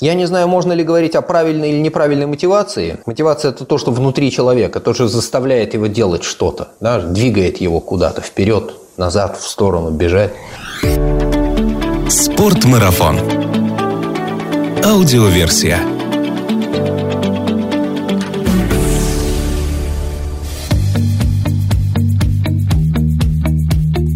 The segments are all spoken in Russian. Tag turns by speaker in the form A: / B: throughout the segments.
A: Я не знаю, можно ли говорить о правильной или неправильной мотивации. Мотивация – это то, что внутри человека, то, что заставляет его делать что-то, да, двигает его куда-то вперед, назад, в сторону, бежать.
B: Спортмарафон. Аудиоверсия.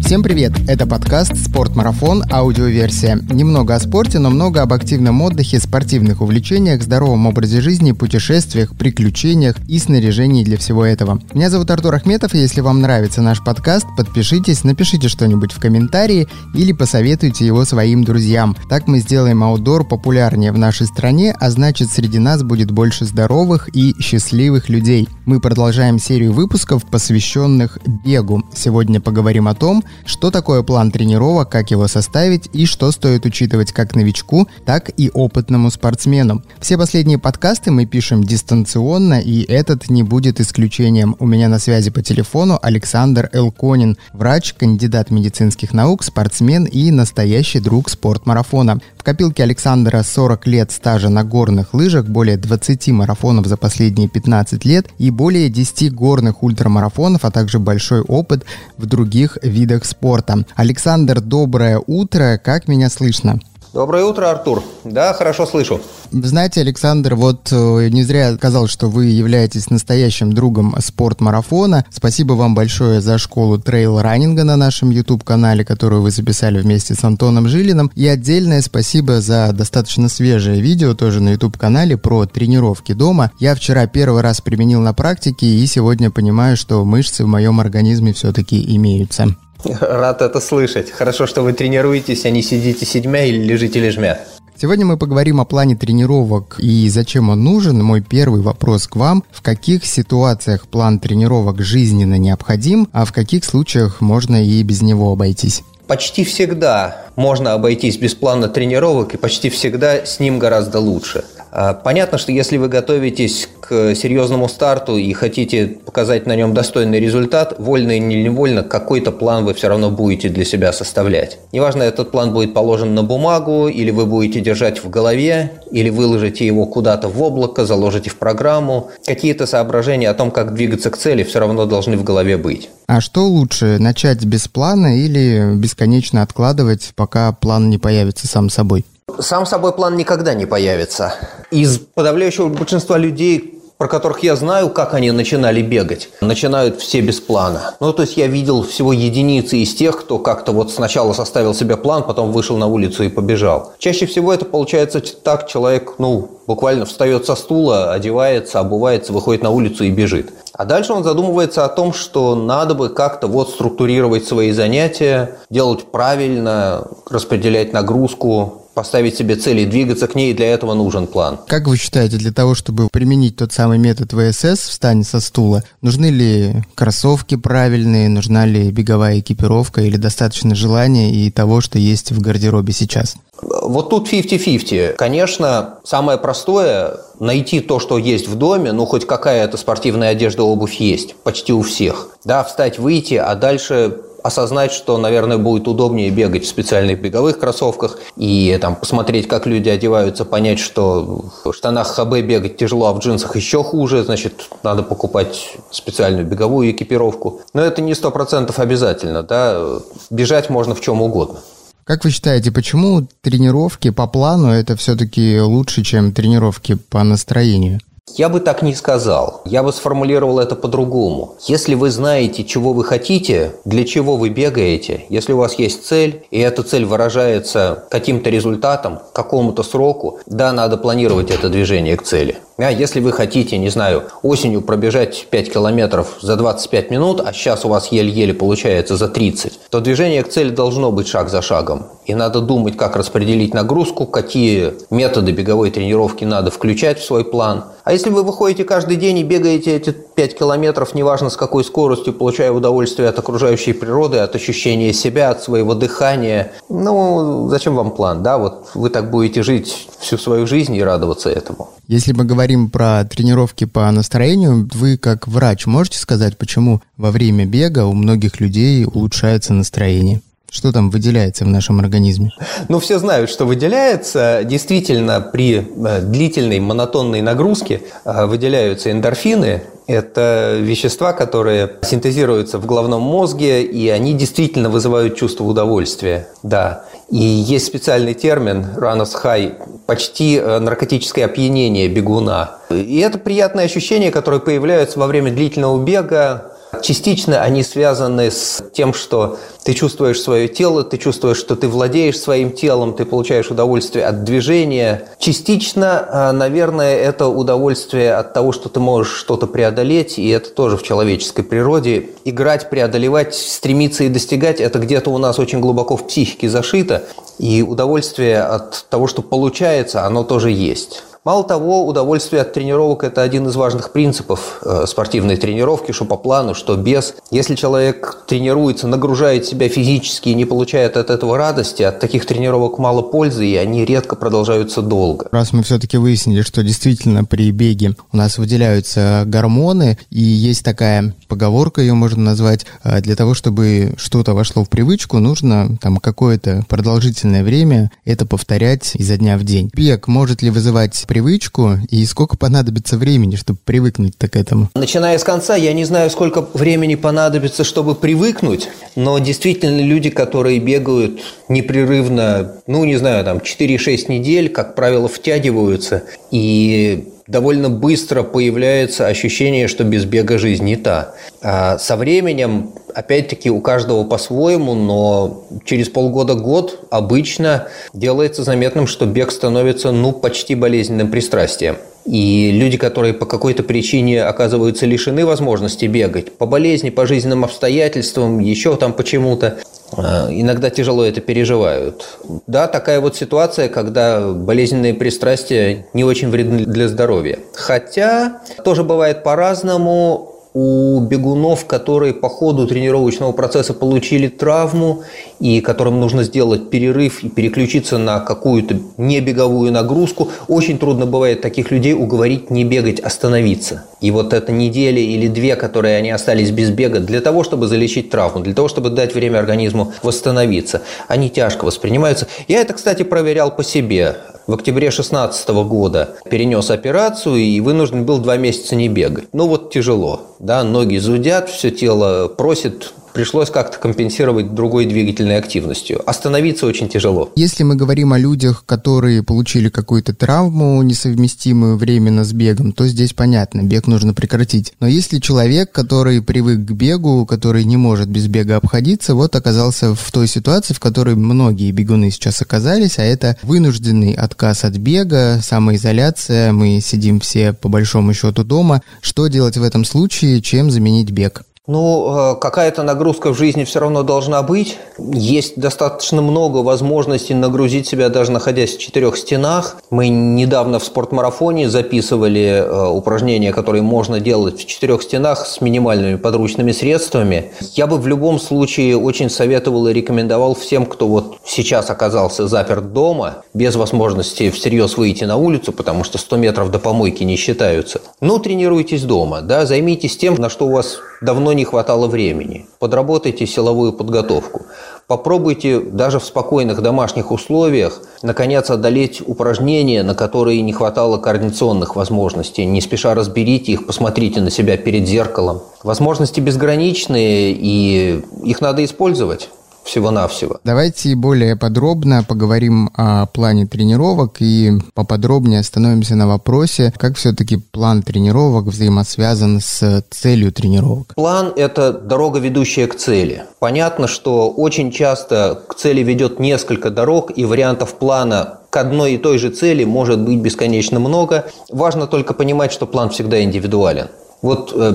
C: Всем привет! Это подкаст «Спортмарафон. Аудиоверсия». Немного о спорте, но много об активном отдыхе, спортивных увлечениях, здоровом образе жизни, путешествиях, приключениях и снаряжении для всего этого. Меня зовут Артур Ахметов, и если вам нравится наш подкаст, подпишитесь, напишите что-нибудь в комментарии или посоветуйте его своим друзьям. Так мы сделаем аутдор популярнее в нашей стране, а значит среди нас будет больше здоровых и счастливых людей. Мы продолжаем серию выпусков, посвященных бегу. Сегодня поговорим о том, что такое план тренировок, как его составить и что стоит учитывать как новичку, так и опытному спортсмену. Все последние подкасты мы пишем дистанционно, и этот не будет исключением. У меня на связи по телефону Александр Элконин, врач, кандидат медицинских наук, спортсмен и настоящий друг спортмарафона. В копилке Александра 40 лет стажа на горных лыжах, более 20 марафонов за последние 15 лет и более 10 горных ультрамарафонов, а также большой опыт в других видах спорта. Александр, доброе утро, как меня слышно?
A: Доброе утро, Артур. Да, хорошо слышу.
C: Знаете, Александр, вот э, не зря сказал, что вы являетесь настоящим другом спортмарафона. Спасибо вам большое за школу трейл-раннинга на нашем YouTube-канале, которую вы записали вместе с Антоном Жилиным. И отдельное спасибо за достаточно свежее видео тоже на YouTube-канале про тренировки дома. Я вчера первый раз применил на практике и сегодня понимаю, что мышцы в моем организме все-таки имеются.
A: Рад это слышать. Хорошо, что вы тренируетесь, а не сидите седьмя или лежите лежмя.
C: Сегодня мы поговорим о плане тренировок и зачем он нужен. Мой первый вопрос к вам. В каких ситуациях план тренировок жизненно необходим, а в каких случаях можно и без него обойтись?
A: Почти всегда можно обойтись без плана тренировок, и почти всегда с ним гораздо лучше. А, понятно, что если вы готовитесь к серьезному старту и хотите показать на нем достойный результат, вольно или невольно, какой-то план вы все равно будете для себя составлять. Неважно, этот план будет положен на бумагу, или вы будете держать в голове, или выложите его куда-то в облако, заложите в программу. Какие-то соображения о том, как двигаться к цели, все равно должны в голове быть.
C: А что лучше, начать без плана или бесконечно откладывать, пока план не появится сам собой?
A: Сам собой план никогда не появится. Из подавляющего большинства людей про которых я знаю, как они начинали бегать. Начинают все без плана. Ну, то есть я видел всего единицы из тех, кто как-то вот сначала составил себе план, потом вышел на улицу и побежал. Чаще всего это получается так, человек, ну, буквально встает со стула, одевается, обувается, выходит на улицу и бежит. А дальше он задумывается о том, что надо бы как-то вот структурировать свои занятия, делать правильно, распределять нагрузку, поставить себе цели и двигаться к ней, и для этого нужен план.
C: Как вы считаете, для того, чтобы применить тот самый метод ВСС «Встань со стула», нужны ли кроссовки правильные, нужна ли беговая экипировка или достаточно желания и того, что есть в гардеробе сейчас?
A: Вот тут 50-50. Конечно, самое простое – найти то, что есть в доме, ну, хоть какая-то спортивная одежда, обувь есть, почти у всех. Да, встать, выйти, а дальше осознать, что, наверное, будет удобнее бегать в специальных беговых кроссовках и там посмотреть, как люди одеваются, понять, что в штанах ХБ бегать тяжело, а в джинсах еще хуже, значит, надо покупать специальную беговую экипировку. Но это не сто процентов обязательно, да, бежать можно в чем угодно.
C: Как вы считаете, почему тренировки по плану это все-таки лучше, чем тренировки по настроению?
A: Я бы так не сказал. Я бы сформулировал это по-другому. Если вы знаете, чего вы хотите, для чего вы бегаете, если у вас есть цель, и эта цель выражается каким-то результатом, какому-то сроку, да, надо планировать это движение к цели. А если вы хотите, не знаю, осенью пробежать 5 километров за 25 минут, а сейчас у вас еле-еле получается за 30, то движение к цели должно быть шаг за шагом. И надо думать, как распределить нагрузку, какие методы беговой тренировки надо включать в свой план. А если вы выходите каждый день и бегаете эти 5 километров, неважно с какой скоростью, получая удовольствие от окружающей природы, от ощущения себя, от своего дыхания, ну, зачем вам план, да? Вот вы так будете жить всю свою жизнь и радоваться этому.
C: Если мы говорим про тренировки по настроению, вы как врач можете сказать, почему во время бега у многих людей улучшается настроение? Что там выделяется в нашем организме?
A: Ну, все знают, что выделяется. Действительно, при э, длительной монотонной нагрузке э, выделяются эндорфины. Это вещества, которые синтезируются в головном мозге, и они действительно вызывают чувство удовольствия. Да. И есть специальный термин «runners high», почти э, наркотическое опьянение бегуна. И это приятное ощущение, которое появляется во время длительного бега, Частично они связаны с тем, что ты чувствуешь свое тело, ты чувствуешь, что ты владеешь своим телом, ты получаешь удовольствие от движения. Частично, а, наверное, это удовольствие от того, что ты можешь что-то преодолеть, и это тоже в человеческой природе. Играть, преодолевать, стремиться и достигать – это где-то у нас очень глубоко в психике зашито, и удовольствие от того, что получается, оно тоже есть. Мало того, удовольствие от тренировок – это один из важных принципов э, спортивной тренировки, что по плану, что без. Если человек тренируется, нагружает себя физически и не получает от этого радости, от таких тренировок мало пользы, и они редко продолжаются долго.
C: Раз мы все-таки выяснили, что действительно при беге у нас выделяются гормоны, и есть такая поговорка, ее можно назвать, э, для того, чтобы что-то вошло в привычку, нужно там какое-то продолжительное время это повторять изо дня в день. Бег может ли вызывать привычку, и сколько понадобится времени, чтобы привыкнуть-то к этому?
A: Начиная с конца, я не знаю, сколько времени понадобится, чтобы привыкнуть, но действительно люди, которые бегают непрерывно, ну, не знаю, там 4-6 недель, как правило, втягиваются, и довольно быстро появляется ощущение, что без бега жизнь не та. А со временем, опять-таки, у каждого по-своему, но через полгода-год обычно делается заметным, что бег становится ну, почти болезненным пристрастием. И люди, которые по какой-то причине оказываются лишены возможности бегать, по болезни, по жизненным обстоятельствам, еще там почему-то, иногда тяжело это переживают. Да, такая вот ситуация, когда болезненные пристрастия не очень вредны для здоровья. Хотя тоже бывает по-разному у бегунов, которые по ходу тренировочного процесса получили травму и которым нужно сделать перерыв и переключиться на какую-то небеговую нагрузку, очень трудно бывает таких людей уговорить не бегать, остановиться. И вот эта неделя или две, которые они остались без бега, для того, чтобы залечить травму, для того, чтобы дать время организму восстановиться, они тяжко воспринимаются. Я это, кстати, проверял по себе в октябре 2016 года перенес операцию и вынужден был два месяца не бегать. Ну вот тяжело, да, ноги зудят, все тело просит пришлось как-то компенсировать другой двигательной активностью. Остановиться очень тяжело.
C: Если мы говорим о людях, которые получили какую-то травму, несовместимую временно с бегом, то здесь понятно, бег нужно прекратить. Но если человек, который привык к бегу, который не может без бега обходиться, вот оказался в той ситуации, в которой многие бегуны сейчас оказались, а это вынужденный отказ от бега, самоизоляция, мы сидим все по большому счету дома. Что делать в этом случае, чем заменить бег?
A: Ну, э, какая-то нагрузка в жизни все равно должна быть. Есть достаточно много возможностей нагрузить себя, даже находясь в четырех стенах. Мы недавно в спортмарафоне записывали э, упражнения, которые можно делать в четырех стенах с минимальными подручными средствами. Я бы в любом случае очень советовал и рекомендовал всем, кто вот сейчас оказался заперт дома, без возможности всерьез выйти на улицу, потому что 100 метров до помойки не считаются. Ну, тренируйтесь дома, да, займитесь тем, на что у вас давно не хватало времени. Подработайте силовую подготовку. Попробуйте даже в спокойных домашних условиях наконец одолеть упражнения, на которые не хватало координационных возможностей. Не спеша разберите их, посмотрите на себя перед зеркалом. Возможности безграничные, и их надо использовать всего-навсего.
C: Давайте более подробно поговорим о плане тренировок и поподробнее остановимся на вопросе, как все-таки план тренировок взаимосвязан с целью тренировок.
A: План – это дорога, ведущая к цели. Понятно, что очень часто к цели ведет несколько дорог, и вариантов плана к одной и той же цели может быть бесконечно много. Важно только понимать, что план всегда индивидуален. Вот э,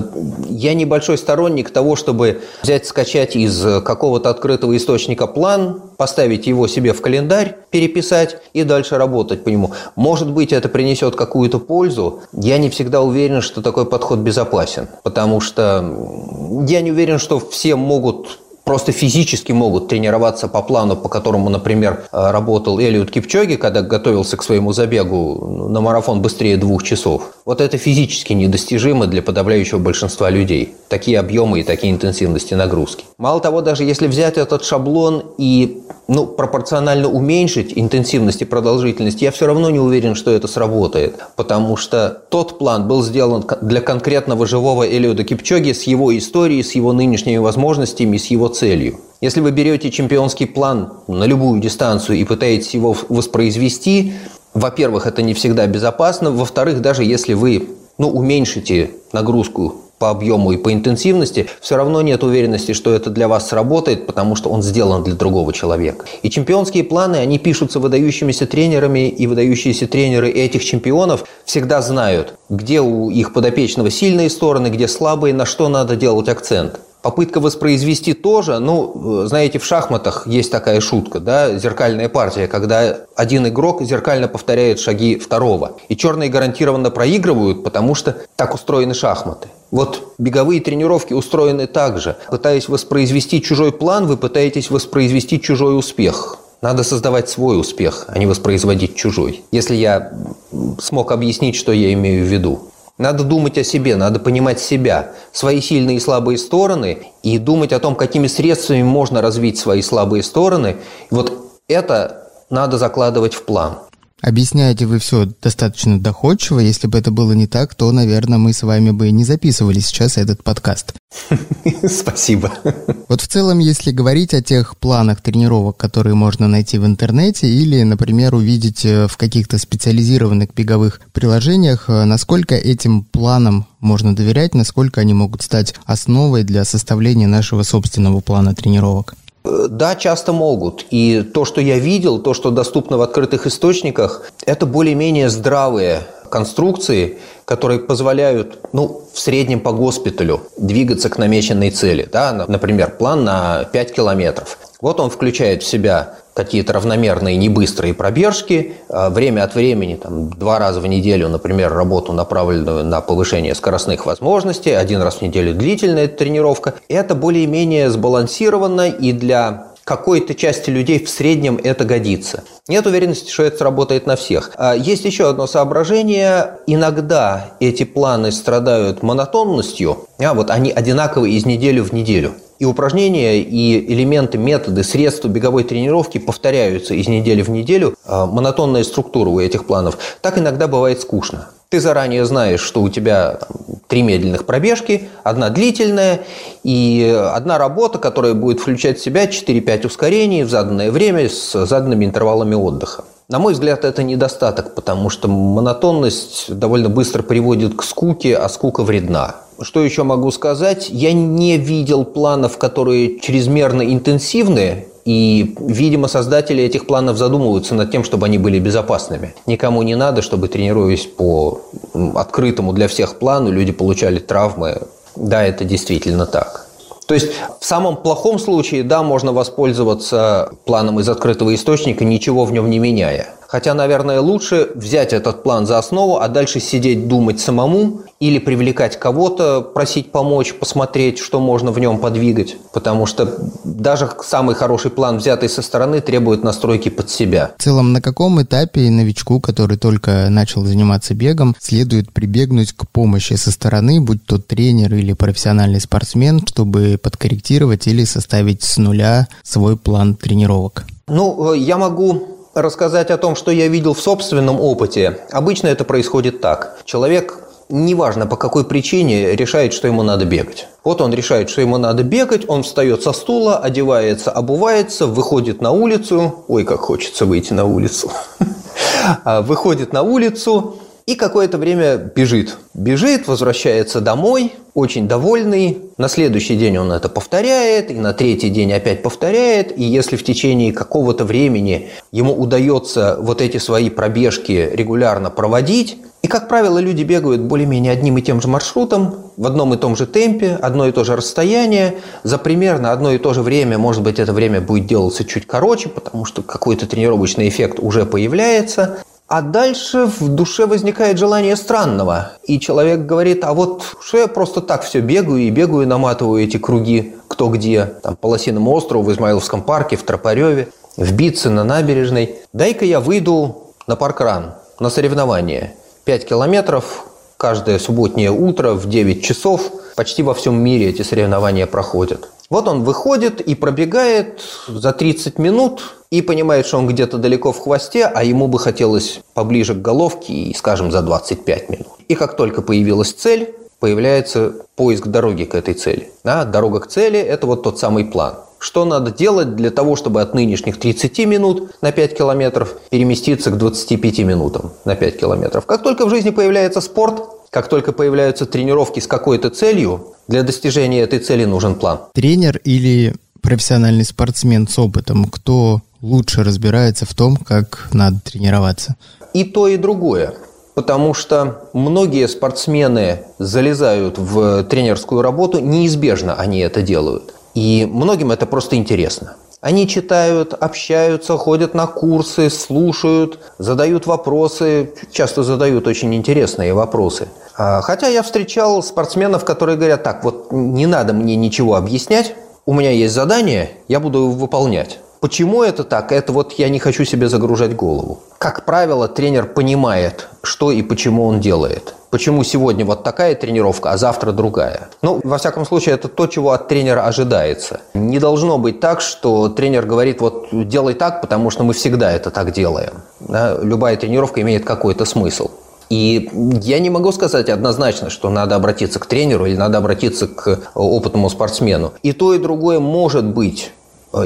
A: я небольшой сторонник того, чтобы взять, скачать из какого-то открытого источника план, поставить его себе в календарь, переписать и дальше работать по нему. Может быть, это принесет какую-то пользу. Я не всегда уверен, что такой подход безопасен, потому что я не уверен, что все могут просто физически могут тренироваться по плану, по которому, например, э, работал Элиот Кипчоги, когда готовился к своему забегу на марафон быстрее двух часов. Вот это физически недостижимо для подавляющего большинства людей. такие объемы и такие интенсивности нагрузки. Мало того, даже если взять этот шаблон и ну, пропорционально уменьшить интенсивность и продолжительность, я все равно не уверен, что это сработает. Потому что тот план был сделан для конкретного живого Элиода Кипчоги с его историей, с его нынешними возможностями, с его целью. Если вы берете чемпионский план на любую дистанцию и пытаетесь его воспроизвести, во-первых, это не всегда безопасно. Во-вторых, даже если вы ну, уменьшите нагрузку по объему и по интенсивности, все равно нет уверенности, что это для вас сработает, потому что он сделан для другого человека. И чемпионские планы, они пишутся выдающимися тренерами, и выдающиеся тренеры этих чемпионов всегда знают, где у их подопечного сильные стороны, где слабые, на что надо делать акцент. Попытка воспроизвести тоже, ну, знаете, в шахматах есть такая шутка, да, зеркальная партия, когда один игрок зеркально повторяет шаги второго. И черные гарантированно проигрывают, потому что так устроены шахматы. Вот беговые тренировки устроены так же. Пытаясь воспроизвести чужой план, вы пытаетесь воспроизвести чужой успех. Надо создавать свой успех, а не воспроизводить чужой. Если я смог объяснить, что я имею в виду. Надо думать о себе, надо понимать себя, свои сильные и слабые стороны и думать о том, какими средствами можно развить свои слабые стороны. Вот это надо закладывать в план.
C: Объясняете вы все достаточно доходчиво. Если бы это было не так, то, наверное, мы с вами бы не записывали сейчас этот подкаст.
A: Спасибо.
C: Вот в целом, если говорить о тех планах тренировок, которые можно найти в интернете или, например, увидеть э, в каких-то специализированных беговых приложениях, э, насколько этим планам можно доверять, насколько они могут стать основой для составления нашего собственного плана тренировок?
A: Да, часто могут. И то, что я видел, то, что доступно в открытых источниках, это более-менее здравые конструкции, которые позволяют, ну, в среднем по госпиталю двигаться к намеченной цели. Да? Например, план на 5 километров. Вот он включает в себя какие-то равномерные небыстрые пробежки, а время от времени, там, два раза в неделю, например, работу, направленную на повышение скоростных возможностей, один раз в неделю длительная тренировка. Это более-менее сбалансировано и для какой-то части людей в среднем это годится. Нет уверенности, что это сработает на всех. А есть еще одно соображение. Иногда эти планы страдают монотонностью, а вот они одинаковые из недели в неделю. И упражнения, и элементы, методы, средства беговой тренировки повторяются из недели в неделю. А, монотонная структура у этих планов. Так иногда бывает скучно. Ты заранее знаешь, что у тебя три медленных пробежки, одна длительная и одна работа, которая будет включать в себя 4-5 ускорений в заданное время с заданными интервалами отдыха. На мой взгляд, это недостаток, потому что монотонность довольно быстро приводит к скуке, а скука вредна. Что еще могу сказать? Я не видел планов, которые чрезмерно интенсивные, и, видимо, создатели этих планов задумываются над тем, чтобы они были безопасными. Никому не надо, чтобы, тренируясь по открытому для всех плану, люди получали травмы. Да, это действительно так. То есть в самом плохом случае, да, можно воспользоваться планом из открытого источника, ничего в нем не меняя. Хотя, наверное, лучше взять этот план за основу, а дальше сидеть думать самому или привлекать кого-то, просить помочь, посмотреть, что можно в нем подвигать. Потому что даже самый хороший план, взятый со стороны, требует настройки под себя.
C: В целом, на каком этапе новичку, который только начал заниматься бегом, следует прибегнуть к помощи со стороны, будь то тренер или профессиональный спортсмен, чтобы подкорректировать или составить с нуля свой план тренировок?
A: Ну, э, я могу рассказать о том, что я видел в собственном опыте. Обычно это происходит так. Человек неважно по какой причине, решает, что ему надо бегать. Вот он решает, что ему надо бегать, он встает со стула, одевается, обувается, выходит на улицу. Ой, как хочется выйти на улицу. А, выходит на улицу, и какое-то время бежит. Бежит, возвращается домой, очень довольный. На следующий день он это повторяет, и на третий день опять повторяет. И если в течение какого-то времени ему удается вот эти свои пробежки регулярно проводить, и, как правило, люди бегают более-менее одним и тем же маршрутом, в одном и том же темпе, одно и то же расстояние, за примерно одно и то же время, может быть, это время будет делаться чуть короче, потому что какой-то тренировочный эффект уже появляется. А дальше в душе возникает желание странного. И человек говорит, а вот что я просто так все бегаю и бегаю, наматываю эти круги кто где. Там по Лосиному острову, в Измаиловском парке, в Тропареве, в Битце, на набережной. Дай-ка я выйду на паркран, на соревнования. 5 километров, каждое субботнее утро в 9 часов почти во всем мире эти соревнования проходят. Вот он выходит и пробегает за 30 минут и понимает, что он где-то далеко в хвосте, а ему бы хотелось поближе к головке и, скажем, за 25 минут. И как только появилась цель, появляется поиск дороги к этой цели. Да, дорога к цели – это вот тот самый план. Что надо делать для того, чтобы от нынешних 30 минут на 5 километров переместиться к 25 минутам на 5 километров? Как только в жизни появляется спорт, как только появляются тренировки с какой-то целью, для достижения этой цели нужен план.
C: Тренер или профессиональный спортсмен с опытом, кто лучше разбирается в том, как надо тренироваться?
A: И то, и другое. Потому что многие спортсмены залезают в тренерскую работу, неизбежно они это делают. И многим это просто интересно. Они читают, общаются, ходят на курсы, слушают, задают вопросы, часто задают очень интересные вопросы. А, хотя я встречал спортсменов, которые говорят, так, вот не надо мне ничего объяснять, у меня есть задание, я буду его выполнять. Почему это так? Это вот я не хочу себе загружать голову. Как правило, тренер понимает, что и почему он делает. Почему сегодня вот такая тренировка, а завтра другая. Ну, во всяком случае, это то, чего от тренера ожидается. Не должно быть так, что тренер говорит, вот делай так, потому что мы всегда это так делаем. Да? Любая тренировка имеет какой-то смысл. И я не могу сказать однозначно, что надо обратиться к тренеру или надо обратиться к опытному спортсмену. И то, и другое может быть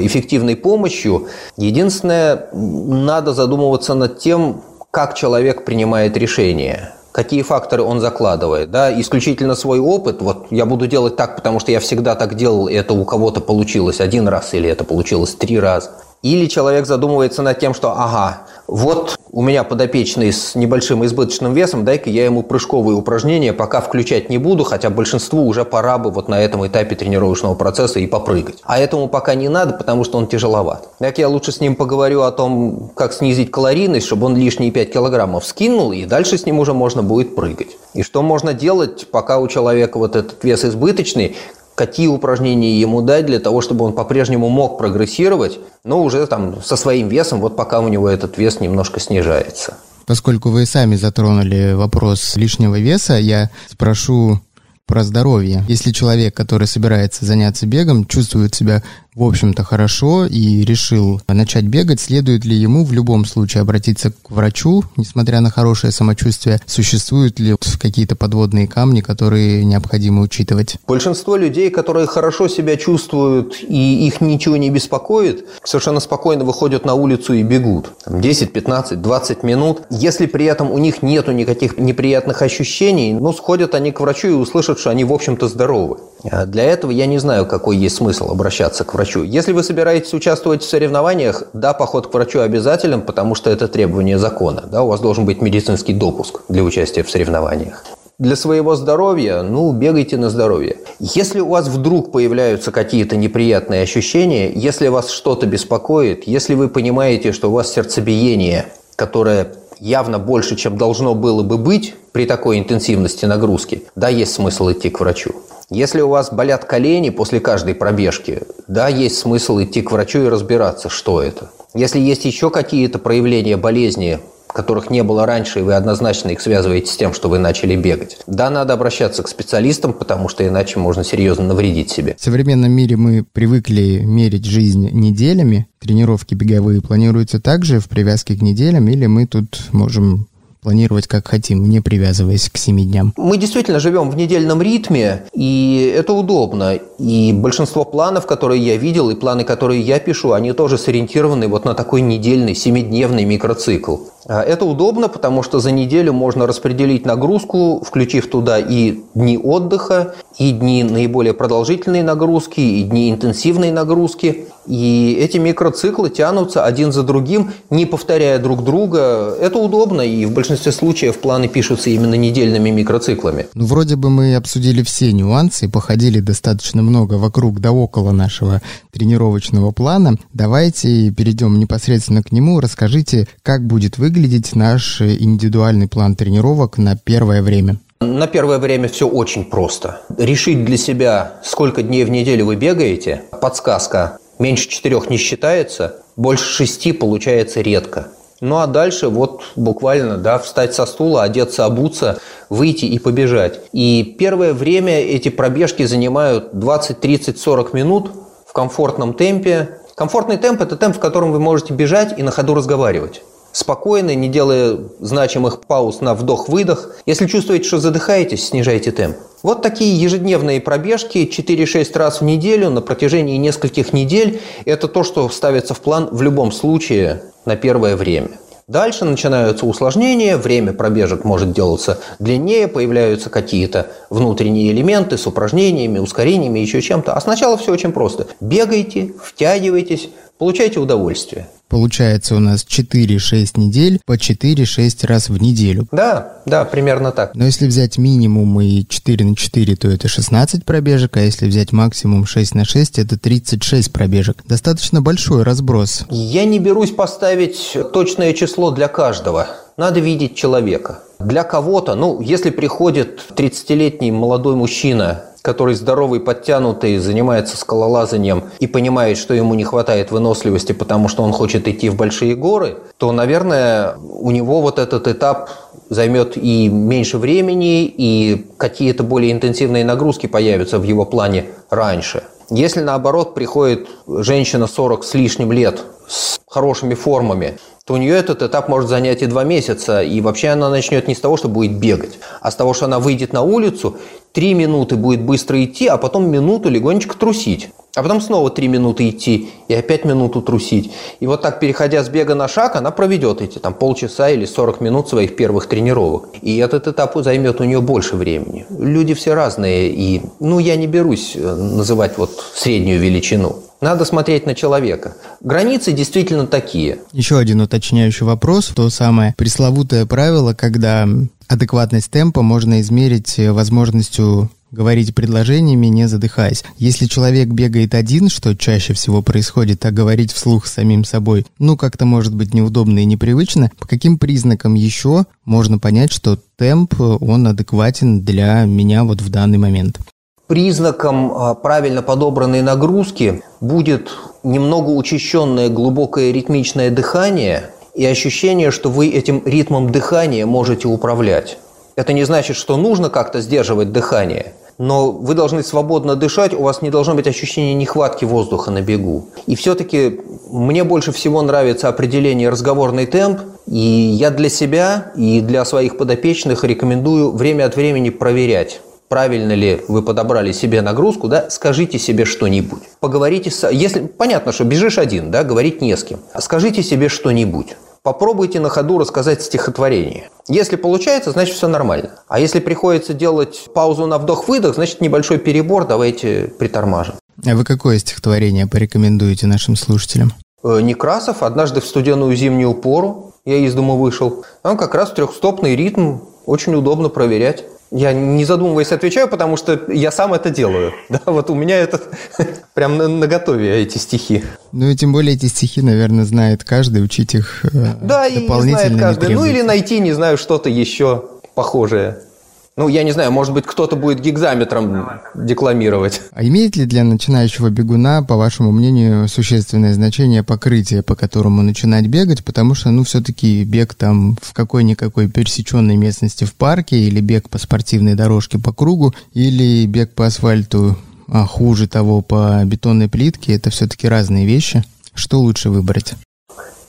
A: эффективной помощью. Единственное, надо задумываться над тем, как человек принимает решение какие факторы он закладывает, да, исключительно свой опыт, вот я буду делать так, потому что я всегда так делал, это у кого-то получилось один раз или это получилось три раза. Или человек задумывается над тем, что ага, вот у меня подопечный с небольшим избыточным весом, дай-ка я ему прыжковые упражнения пока включать не буду, хотя большинству уже пора бы вот на этом этапе тренировочного процесса и попрыгать. А этому пока не надо, потому что он тяжеловат. Так я лучше с ним поговорю о том, как снизить калорийность, чтобы он лишние 5 килограммов скинул, и дальше с ним уже можно будет прыгать. И что можно делать, пока у человека вот этот вес избыточный, какие упражнения ему дать для того, чтобы он по-прежнему мог прогрессировать, но уже там со своим весом, вот пока у него этот вес немножко снижается.
C: Поскольку вы сами затронули вопрос лишнего веса, я спрошу про здоровье. Если человек, который собирается заняться бегом, чувствует себя в общем-то, хорошо и решил начать бегать, следует ли ему в любом случае обратиться к врачу, несмотря на хорошее самочувствие? Существуют ли какие-то подводные камни, которые необходимо учитывать?
A: Большинство людей, которые хорошо себя чувствуют и их ничего не беспокоит, совершенно спокойно выходят на улицу и бегут. 10, 15, 20 минут. Если при этом у них нету никаких неприятных ощущений, ну, сходят они к врачу и услышат, что они, в общем-то, здоровы. А для этого я не знаю, какой есть смысл обращаться к врачу. Если вы собираетесь участвовать в соревнованиях, да, поход к врачу обязателен, потому что это требование закона. Да, у вас должен быть медицинский допуск для участия в соревнованиях для своего здоровья, ну, бегайте на здоровье. Если у вас вдруг появляются какие-то неприятные ощущения, если вас что-то беспокоит, если вы понимаете, что у вас сердцебиение, которое явно больше, чем должно было бы быть при такой интенсивности нагрузки, да, есть смысл идти к врачу. Если у вас болят колени после каждой пробежки, да, есть смысл идти к врачу и разбираться, что это. Если есть еще какие-то проявления болезни, которых не было раньше, и вы однозначно их связываете с тем, что вы начали бегать. Да, надо обращаться к специалистам, потому что иначе можно серьезно навредить себе.
C: В современном мире мы привыкли мерить жизнь неделями. Тренировки беговые планируются также в привязке к неделям, или мы тут можем планировать как хотим, не привязываясь к 7 дням.
A: Мы действительно живем в недельном ритме, и это удобно. И большинство планов, которые я видел, и планы, которые я пишу, они тоже сориентированы вот на такой недельный, семидневный микроцикл. А это удобно, потому что за неделю можно распределить нагрузку, включив туда и дни отдыха, и дни наиболее продолжительной нагрузки, и дни интенсивной нагрузки. И эти микроциклы тянутся один за другим, не повторяя друг друга. Это удобно, и в большинстве случаев планы пишутся именно недельными микроциклами.
C: Ну, вроде бы мы обсудили все нюансы, походили достаточно много вокруг да около нашего тренировочного плана. Давайте перейдем непосредственно к нему. Расскажите, как будет выглядеть наш индивидуальный план тренировок на первое время.
A: На первое время все очень просто. Решить для себя, сколько дней в неделю вы бегаете. Подсказка. Меньше четырех не считается, больше шести получается редко. Ну а дальше вот буквально, да, встать со стула, одеться, обуться, выйти и побежать. И первое время эти пробежки занимают 20, 30, 40 минут в комфортном темпе. Комфортный темп – это темп, в котором вы можете бежать и на ходу разговаривать спокойно, не делая значимых пауз на вдох-выдох. Если чувствуете, что задыхаетесь, снижайте темп. Вот такие ежедневные пробежки 4-6 раз в неделю на протяжении нескольких недель – это то, что ставится в план в любом случае на первое время. Дальше начинаются усложнения, время пробежек может делаться длиннее, появляются какие-то внутренние элементы с упражнениями, ускорениями, еще чем-то. А сначала все очень просто. Бегайте, втягивайтесь, получайте удовольствие.
C: Получается у нас 4-6 недель по 4-6 раз в неделю.
A: Да, да, примерно так.
C: Но если взять минимум и 4 на 4, то это 16 пробежек, а если взять максимум 6 на 6, это 36 пробежек. Достаточно большой разброс.
A: Я не берусь поставить точное число для каждого. Надо видеть человека. Для кого-то, ну, если приходит 30-летний молодой мужчина который здоровый, подтянутый, занимается скалолазанием и понимает, что ему не хватает выносливости, потому что он хочет идти в большие горы, то, наверное, у него вот этот этап займет и меньше времени, и какие-то более интенсивные нагрузки появятся в его плане раньше. Если, наоборот, приходит женщина 40 с лишним лет с хорошими формами, то у нее этот этап может занять и два месяца, и вообще она начнет не с того, что будет бегать, а с того, что она выйдет на улицу три минуты будет быстро идти, а потом минуту легонечко трусить. А потом снова три минуты идти и опять минуту трусить. И вот так, переходя с бега на шаг, она проведет эти там полчаса или 40 минут своих первых тренировок. И этот этап займет у нее больше времени. Люди все разные, и ну, я не берусь э, называть вот среднюю величину. Надо смотреть на человека. Границы действительно такие.
C: Еще один уточняющий вопрос. То самое пресловутое правило, когда Адекватность темпа можно измерить э, возможностью говорить предложениями, не задыхаясь. Если человек бегает один, что чаще всего происходит, а говорить вслух самим собой, ну, как-то может быть неудобно и непривычно, по каким признакам еще можно понять, что темп, э, он адекватен для меня вот в данный момент?
A: Признаком а, правильно подобранной нагрузки будет немного учащенное глубокое ритмичное дыхание – и ощущение, что вы этим ритмом дыхания можете управлять. Это не значит, что нужно как-то сдерживать дыхание, но вы должны свободно дышать, у вас не должно быть ощущения нехватки воздуха на бегу. И все-таки мне больше всего нравится определение разговорный темп, и я для себя и для своих подопечных рекомендую время от времени проверять правильно ли вы подобрали себе нагрузку, да, скажите себе что-нибудь. Поговорите с... Если... Понятно, что бежишь один, да, говорить не с кем. Скажите себе что-нибудь. Попробуйте на ходу рассказать стихотворение. Если получается, значит все нормально. А если приходится делать паузу на вдох-выдох, значит небольшой перебор, давайте притормажим.
C: А вы какое стихотворение порекомендуете нашим слушателям?
A: Э, Некрасов «Однажды в студеную зимнюю пору» я из дома вышел. Там как раз трехстопный ритм, очень удобно проверять. Я не задумываясь отвечаю, потому что я сам это делаю. Да, вот у меня это прям на, на готове эти стихи.
C: Ну и тем более эти стихи, наверное, знает каждый, учить их
A: э, Да, и знает каждый. Ну или найти, не знаю, что-то еще похожее. Ну, я не знаю, может быть, кто-то будет гигзаметром декламировать.
C: А имеет ли для начинающего бегуна, по вашему мнению, существенное значение покрытие, по которому начинать бегать? Потому что, ну, все-таки бег там в какой-никакой пересеченной местности в парке, или бег по спортивной дорожке по кругу, или бег по асфальту, а хуже того, по бетонной плитке, это все-таки разные вещи. Что лучше выбрать?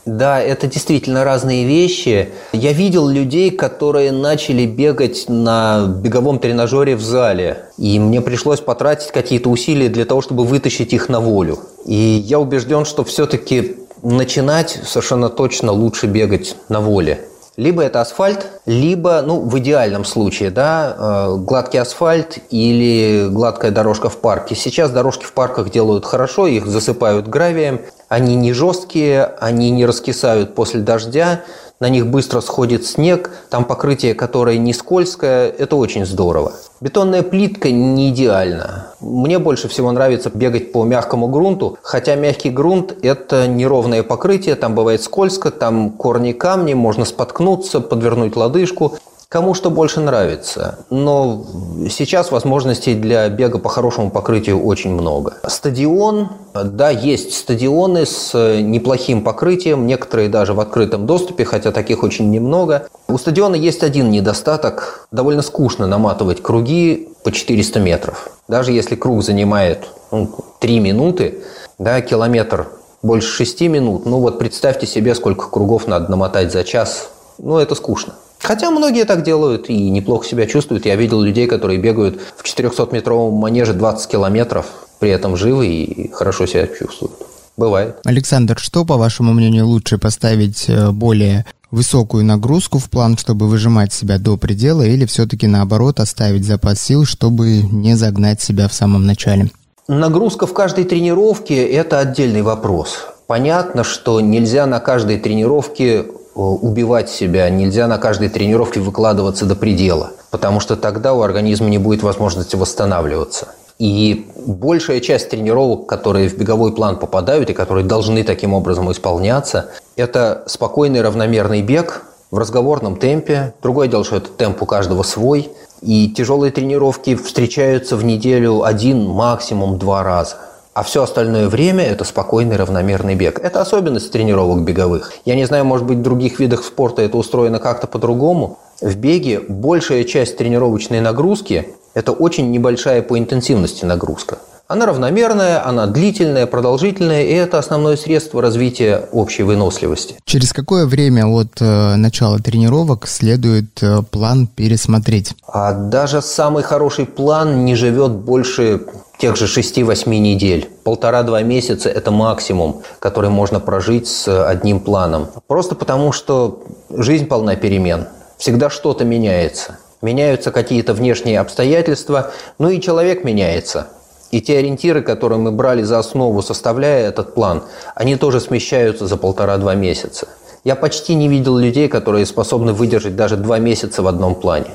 A: Да, это действительно разные вещи. Я видел людей, которые начали бегать на беговом тренажере в зале, и мне пришлось потратить какие-то усилия для того, чтобы вытащить их на волю. И я убежден, что все-таки начинать совершенно точно лучше бегать на воле. Либо это асфальт, либо, ну, в идеальном случае, да, э, гладкий асфальт или гладкая дорожка в парке. Сейчас дорожки в парках делают хорошо, их засыпают гравием, они не жесткие, они не раскисают после дождя, на них быстро сходит снег, там покрытие, которое не скользкое, это очень здорово. Бетонная плитка не идеальна. Мне больше всего нравится бегать по мягкому грунту, хотя мягкий грунт – это неровное покрытие, там бывает скользко, там корни камни, можно споткнуться, подвернуть лодыжку. Кому что больше нравится. Но сейчас возможностей для бега по хорошему покрытию очень много. Стадион, да, есть стадионы с неплохим покрытием, некоторые даже в открытом доступе, хотя таких очень немного. У стадиона есть один недостаток. Довольно скучно наматывать круги по 400 метров. Даже если круг занимает ну, 3 минуты, да, километр больше 6 минут, ну вот представьте себе, сколько кругов надо намотать за час. Ну, это скучно. Хотя многие так делают и неплохо себя чувствуют. Я видел людей, которые бегают в 400-метровом манеже 20 километров, при этом живы и хорошо себя чувствуют. Бывает.
C: Александр, что, по вашему мнению, лучше поставить э, более высокую нагрузку в план, чтобы выжимать себя до предела, или все-таки наоборот оставить запас сил, чтобы не загнать себя в самом начале?
A: Нагрузка в каждой тренировке – это отдельный вопрос. Понятно, что нельзя на каждой тренировке убивать себя, нельзя на каждой тренировке выкладываться до предела, потому что тогда у организма не будет возможности восстанавливаться. И большая часть тренировок, которые в беговой план попадают и которые должны таким образом исполняться, это спокойный равномерный бег в разговорном темпе. Другое дело, что этот темп у каждого свой. И тяжелые тренировки встречаются в неделю один, максимум два раза – а все остальное время – это спокойный равномерный бег. Это особенность тренировок беговых. Я не знаю, может быть, в других видах спорта это устроено как-то по-другому. В беге большая часть тренировочной нагрузки – это очень небольшая по интенсивности нагрузка. Она равномерная, она длительная, продолжительная, и это основное средство развития общей выносливости.
C: Через какое время от э, начала тренировок следует э, план пересмотреть?
A: А даже самый хороший план не живет больше тех же 6-8 недель. Полтора-два месяца – это максимум, который можно прожить с одним планом. Просто потому, что жизнь полна перемен. Всегда что-то меняется. Меняются какие-то внешние обстоятельства, ну и человек меняется. И те ориентиры, которые мы брали за основу, составляя этот план, они тоже смещаются за полтора-два месяца. Я почти не видел людей, которые способны выдержать даже два месяца в одном плане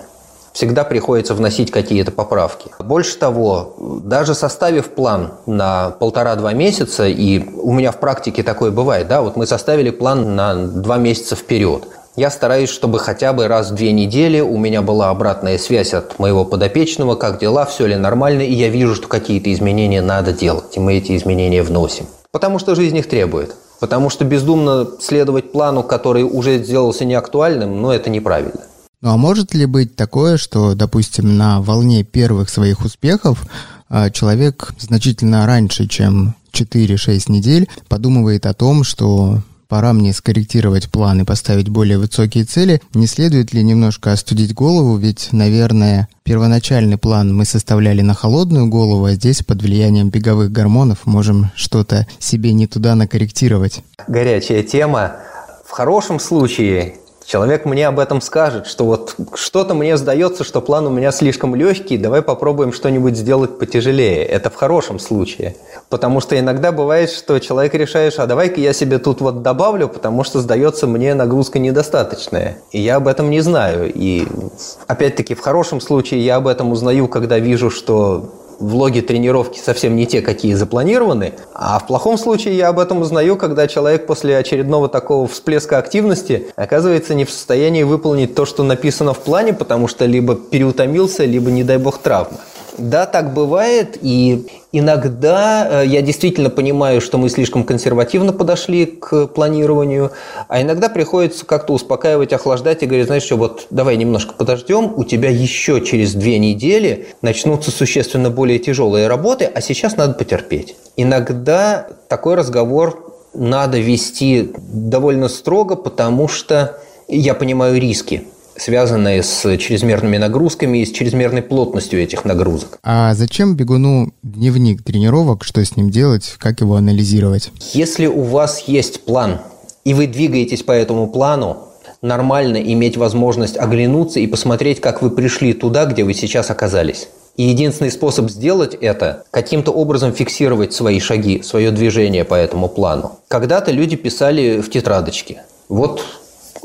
A: всегда приходится вносить какие-то поправки. Больше того, даже составив план на полтора-два месяца, и у меня в практике такое бывает, да, вот мы составили план на два месяца вперед. Я стараюсь, чтобы хотя бы раз в две недели у меня была обратная связь от моего подопечного, как дела, все ли нормально, и я вижу, что какие-то изменения надо делать, и мы эти изменения вносим. Потому что жизнь их требует. Потому что бездумно следовать плану, который уже сделался неактуальным, ну, это неправильно.
C: Ну а может ли быть такое, что, допустим, на волне первых своих успехов а, человек значительно раньше, чем 4-6 недель, подумывает о том, что пора мне скорректировать план и поставить более высокие цели, не следует ли немножко остудить голову, ведь, наверное, первоначальный план мы составляли на холодную голову, а здесь под влиянием беговых гормонов можем что-то себе не туда накорректировать.
A: Горячая тема. В хорошем случае Человек мне об этом скажет, что вот что-то мне сдается, что план у меня слишком легкий, давай попробуем что-нибудь сделать потяжелее. Это в хорошем случае. Потому что иногда бывает, что человек решает, а давай-ка я себе тут вот добавлю, потому что сдается мне нагрузка недостаточная. И я об этом не знаю. И опять-таки в хорошем случае я об этом узнаю, когда вижу, что влоги тренировки совсем не те, какие запланированы. А в плохом случае я об этом узнаю, когда человек после очередного такого всплеска активности оказывается не в состоянии выполнить то, что написано в плане, потому что либо переутомился, либо, не дай бог, травма. Да, так бывает, и иногда э, я действительно понимаю, что мы слишком консервативно подошли к планированию, а иногда приходится как-то успокаивать, охлаждать и говорить, знаешь что, вот давай немножко подождем, у тебя еще через две недели начнутся существенно более тяжелые работы, а сейчас надо потерпеть. Иногда такой разговор надо вести довольно строго, потому что я понимаю риски связанные с чрезмерными нагрузками и с чрезмерной плотностью этих нагрузок.
C: А зачем бегуну дневник тренировок? Что с ним делать? Как его анализировать?
A: Если у вас есть план, и вы двигаетесь по этому плану, нормально иметь возможность оглянуться и посмотреть, как вы пришли туда, где вы сейчас оказались. И единственный способ сделать это – каким-то образом фиксировать свои шаги, свое движение по этому плану. Когда-то люди писали в тетрадочке. Вот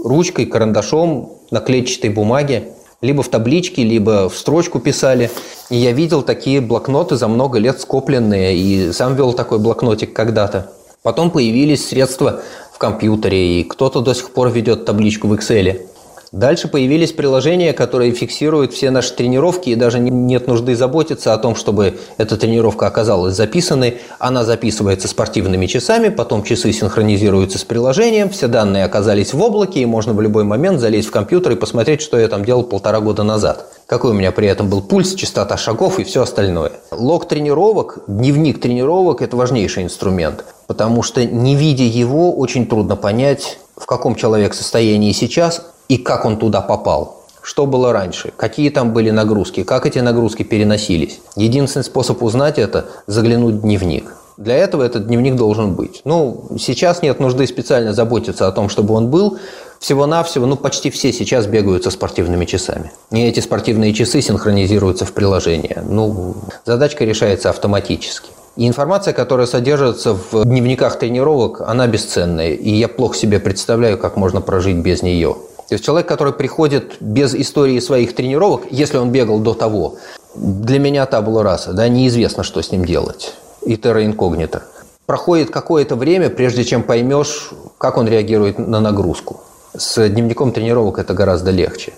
A: ручкой, карандашом на клетчатой бумаге, либо в табличке, либо в строчку писали. И я видел такие блокноты за много лет скопленные, и сам вел такой блокнотик когда-то. Потом появились средства в компьютере, и кто-то до сих пор ведет табличку в Excel. Дальше появились приложения, которые фиксируют все наши тренировки, и даже нет нужды заботиться о том, чтобы эта тренировка оказалась записанной. Она записывается спортивными часами, потом часы синхронизируются с приложением, все данные оказались в облаке, и можно в любой момент залезть в компьютер и посмотреть, что я там делал полтора года назад. Какой у меня при этом был пульс, частота шагов и все остальное. Лог тренировок, дневник тренировок – это важнейший инструмент, потому что не видя его, очень трудно понять, в каком человек состоянии сейчас, и как он туда попал. Что было раньше, какие там были нагрузки, как эти нагрузки переносились. Единственный способ узнать это – заглянуть в дневник. Для этого этот дневник должен быть. Ну, сейчас нет нужды специально заботиться о том, чтобы он был. Всего-навсего, ну, почти все сейчас бегают со спортивными часами. И эти спортивные часы синхронизируются в приложение. Ну, задачка решается автоматически. И информация, которая содержится в дневниках тренировок, она бесценная. И я плохо себе представляю, как можно прожить без нее. То есть человек, который приходит без истории своих тренировок, если он бегал до того, для меня табула раса, да, неизвестно, что с ним делать. И терра инкогнито. Проходит какое-то время, прежде чем поймешь, как он реагирует на нагрузку. С дневником тренировок это гораздо легче.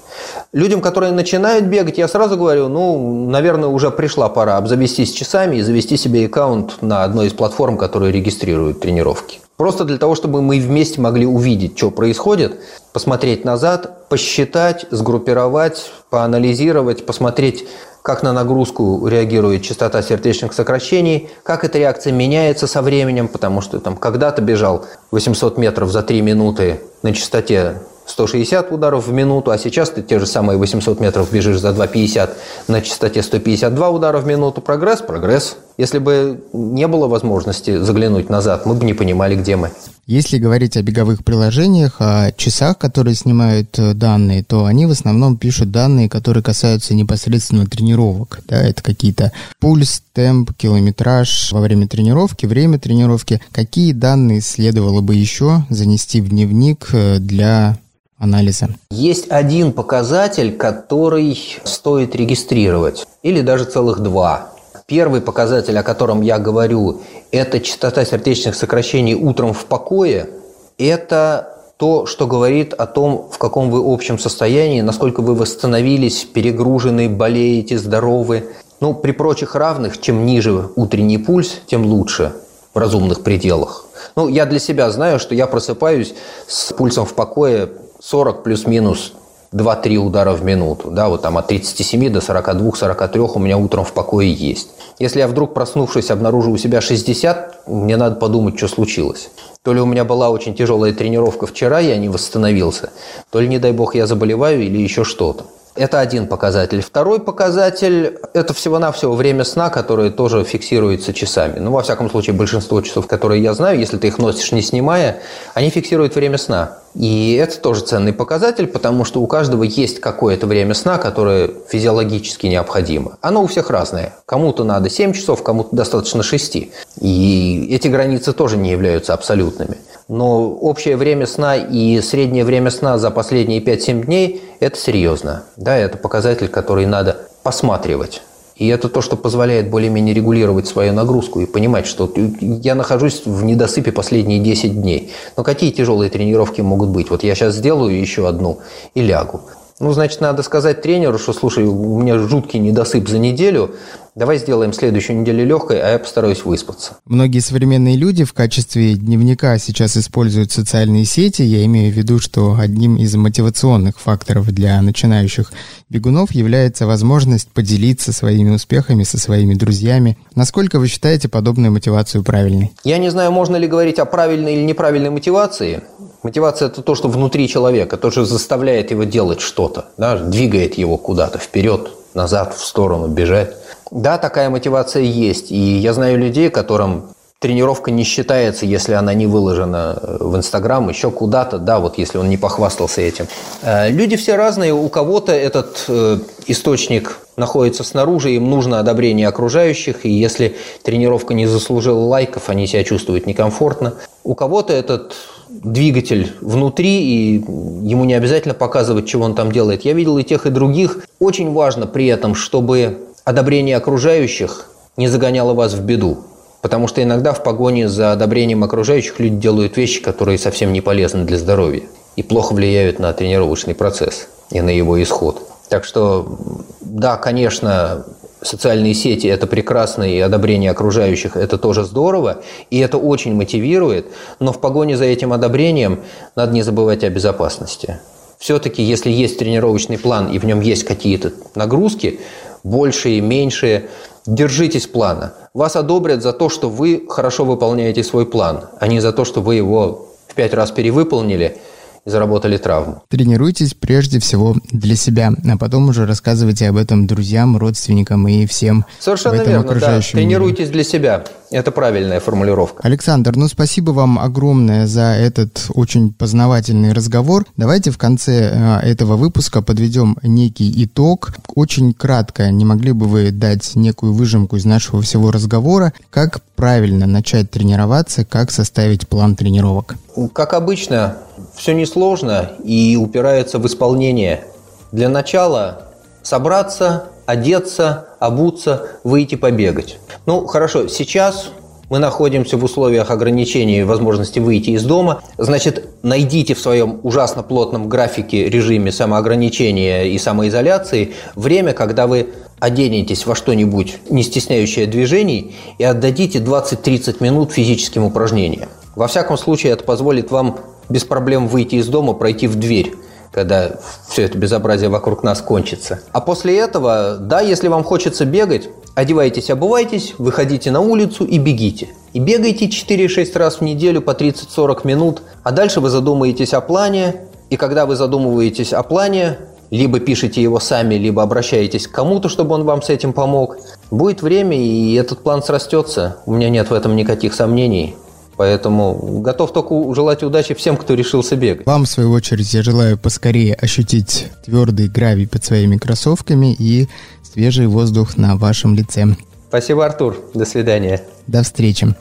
A: Людям, которые начинают бегать, я сразу говорю, ну, наверное, уже пришла пора обзавестись часами и завести себе аккаунт на одной из платформ, которые регистрируют тренировки. Просто для того, чтобы мы вместе могли увидеть, что происходит, посмотреть назад, посчитать, сгруппировать, поанализировать, посмотреть, как на нагрузку реагирует частота сердечных сокращений, как эта реакция меняется со временем, потому что там когда-то бежал 800 метров за 3 минуты на частоте 160 ударов в минуту, а сейчас ты те же самые 800 метров бежишь за 2,50 на частоте 152 удара в минуту. Прогресс? Прогресс. Если бы не было возможности заглянуть назад, мы бы не понимали, где мы.
C: Если говорить о беговых приложениях, о часах, которые снимают э, данные, то они в основном пишут данные, которые касаются непосредственно тренировок. Да, это какие-то пульс, темп, километраж во время тренировки, время тренировки. Какие данные следовало бы еще занести в дневник э, для анализа?
A: Есть один показатель, который стоит регистрировать, или даже целых два. Первый показатель, о котором я говорю, это частота сердечных сокращений утром в покое. Это то, что говорит о том, в каком вы общем состоянии, насколько вы восстановились, перегружены, болеете, здоровы. Ну, при прочих равных, чем ниже утренний пульс, тем лучше в разумных пределах. Ну, я для себя знаю, что я просыпаюсь с пульсом в покое 40 плюс-минус 2-3 удара в минуту. Да, вот там от 37 до 42-43 у меня утром в покое есть. Если я вдруг, проснувшись, обнаружу у себя 60, мне надо подумать, что случилось. То ли у меня была очень тяжелая тренировка вчера, я не восстановился, то ли, не дай бог, я заболеваю или еще что-то. Это один показатель. Второй показатель – это всего-навсего время сна, которое тоже фиксируется часами. Ну, во всяком случае, большинство часов, которые я знаю, если ты их носишь не снимая, они фиксируют время сна. И это тоже ценный показатель, потому что у каждого есть какое-то время сна, которое физиологически необходимо. Оно у всех разное. Кому-то надо 7 часов, кому-то достаточно 6. И эти границы тоже не являются абсолютными но общее время сна и среднее время сна за последние 5-7 дней – это серьезно. Да, это показатель, который надо посматривать. И это то, что позволяет более-менее регулировать свою нагрузку и понимать, что я нахожусь в недосыпе последние 10 дней. Но какие тяжелые тренировки могут быть? Вот я сейчас сделаю еще одну и лягу. Ну, значит, надо сказать тренеру, что, слушай, у меня жуткий недосып за неделю, давай сделаем следующую неделю легкой, а я постараюсь выспаться.
C: Многие современные люди в качестве дневника сейчас используют социальные сети. Я имею в виду, что одним из мотивационных факторов для начинающих бегунов является возможность поделиться своими успехами со своими друзьями. Насколько вы считаете подобную мотивацию правильной?
A: Я не знаю, можно ли говорить о правильной или неправильной мотивации. Мотивация – это то, что внутри человека, то, что заставляет его делать что-то, да, двигает его куда-то вперед, назад, в сторону, бежать. Да, такая мотивация есть. И я знаю людей, которым тренировка не считается, если она не выложена в Инстаграм, еще куда-то, да, вот если он не похвастался этим. Э, люди все разные, у кого-то этот э, источник находится снаружи, им нужно одобрение окружающих, и если тренировка не заслужила лайков, они себя чувствуют некомфортно. У кого-то этот двигатель внутри, и ему не обязательно показывать, чего он там делает. Я видел и тех, и других. Очень важно при этом, чтобы одобрение окружающих не загоняло вас в беду. Потому что иногда в погоне за одобрением окружающих люди делают вещи, которые совсем не полезны для здоровья. и плохо влияют на тренировочный процесс и на его исход. Так что, да, конечно, социальные сети – это прекрасно, и одобрение окружающих – это тоже здорово, и это очень мотивирует, но в погоне за этим одобрением надо не забывать о безопасности. Все-таки, если есть тренировочный план и в нем есть какие-то нагрузки, большие, меньшие, держитесь плана. Вас одобрят за то, что вы хорошо выполняете свой план, а не за то, что вы его в пять раз перевыполнили – и заработали травму.
C: Тренируйтесь прежде всего для себя, а потом уже рассказывайте об этом друзьям, родственникам и всем
A: Совершенно
C: в этом
A: верно,
C: окружающем
A: да.
C: мире.
A: Тренируйтесь для себя. Это правильная формулировка.
C: Александр, ну спасибо вам огромное за этот очень познавательный разговор. Давайте в конце э, этого выпуска подведем некий итог. Очень кратко, не могли бы вы дать некую выжимку из нашего всего разговора, как правильно начать тренироваться, как составить план тренировок?
A: Как обычно, все несложно и упирается в исполнение. Для начала собраться, одеться, обуться, выйти побегать. Ну, хорошо, сейчас мы находимся в условиях ограничений возможности выйти из дома. Значит, найдите в своем ужасно плотном графике, режиме самоограничения и самоизоляции время, когда вы оденетесь во что-нибудь, не стесняющее движений, и отдадите 20-30 минут физическим упражнениям. Во всяком случае, это позволит вам без проблем выйти из дома, пройти в дверь когда все это безобразие вокруг нас кончится. А после этого, да, если вам хочется бегать, одевайтесь, обувайтесь, выходите на улицу и бегите. И бегайте 4-6 раз в неделю по 30-40 минут, а дальше вы задумаетесь о плане, и когда вы задумываетесь о плане, либо пишете его сами, либо обращаетесь к кому-то, чтобы он вам с этим помог. Будет время, и этот план срастется. У меня нет в этом никаких сомнений. Поэтому готов только желать удачи всем, кто решился бегать.
C: Вам, в свою очередь, я желаю поскорее ощутить твердый гравий под своими кроссовками и свежий воздух на вашем лице.
A: Спасибо, Артур. До свидания.
C: До встречи.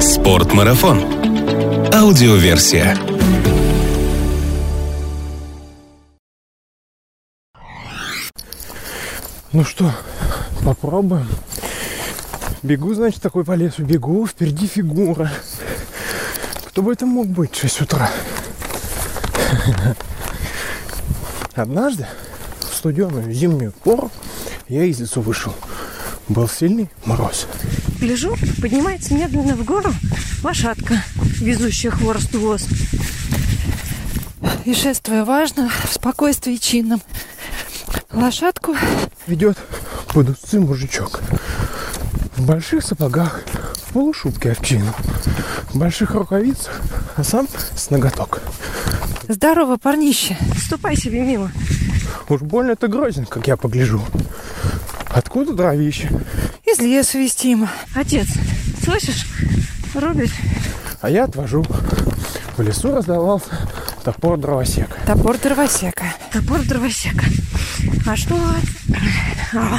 B: Спортмарафон. Аудиоверсия.
D: Ну что, попробуем. Бегу, значит, такой по лесу. Бегу, впереди фигура. Кто бы это мог быть в 6 утра? Однажды в студеную зимнюю пору я из лесу вышел. Был сильный мороз.
E: Гляжу, поднимается медленно в гору лошадка, везущая хворост воз. И шествуя важно, в спокойствии чинном. Лошадку
D: Ведет под усы мужичок. В больших сапогах, в полушубке овчину, в больших рукавицах, а сам с ноготок.
E: Здорово, парнище. Ступай себе мимо.
D: Уж больно ты грозен, как я погляжу. Откуда дровище?
E: Из леса вестимо. Отец, слышишь? Рубит
D: А я отвожу. В лесу раздавался топор дровосека.
E: топор дровосека. Топор дровосека. А что? А,